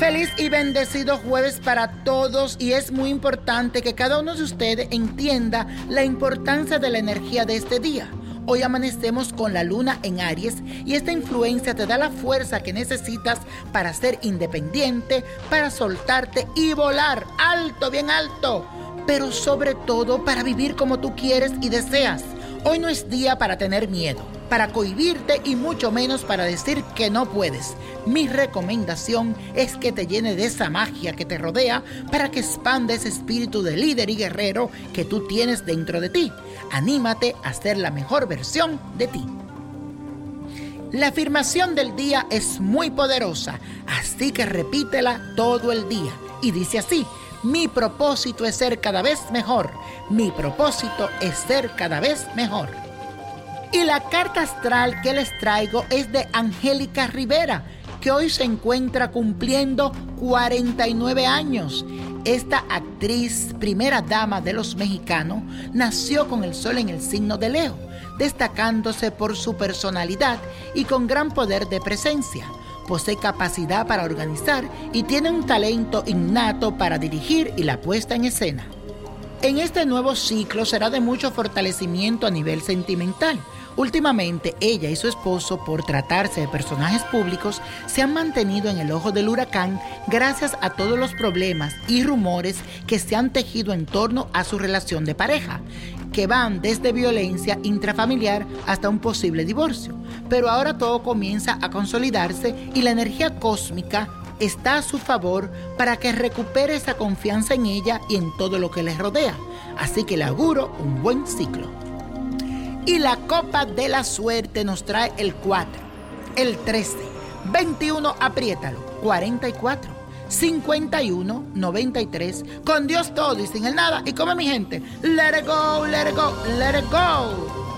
Feliz y bendecido jueves para todos y es muy importante que cada uno de ustedes entienda la importancia de la energía de este día. Hoy amanecemos con la luna en Aries y esta influencia te da la fuerza que necesitas para ser independiente, para soltarte y volar alto, bien alto, pero sobre todo para vivir como tú quieres y deseas. Hoy no es día para tener miedo para cohibirte y mucho menos para decir que no puedes. Mi recomendación es que te llene de esa magia que te rodea para que expanda ese espíritu de líder y guerrero que tú tienes dentro de ti. Anímate a ser la mejor versión de ti. La afirmación del día es muy poderosa, así que repítela todo el día. Y dice así, mi propósito es ser cada vez mejor. Mi propósito es ser cada vez mejor. Y la carta astral que les traigo es de Angélica Rivera, que hoy se encuentra cumpliendo 49 años. Esta actriz, primera dama de los mexicanos, nació con el sol en el signo de Leo, destacándose por su personalidad y con gran poder de presencia. Posee capacidad para organizar y tiene un talento innato para dirigir y la puesta en escena. En este nuevo ciclo será de mucho fortalecimiento a nivel sentimental Últimamente, ella y su esposo, por tratarse de personajes públicos, se han mantenido en el ojo del huracán gracias a todos los problemas y rumores que se han tejido en torno a su relación de pareja, que van desde violencia intrafamiliar hasta un posible divorcio. Pero ahora todo comienza a consolidarse y la energía cósmica está a su favor para que recupere esa confianza en ella y en todo lo que les rodea. Así que le auguro un buen ciclo. Y la copa de la suerte nos trae el 4, el 13, 21, apriétalo, 44, 51, 93. Con Dios todo y sin el nada. Y como mi gente, let it go, let it go, let it go.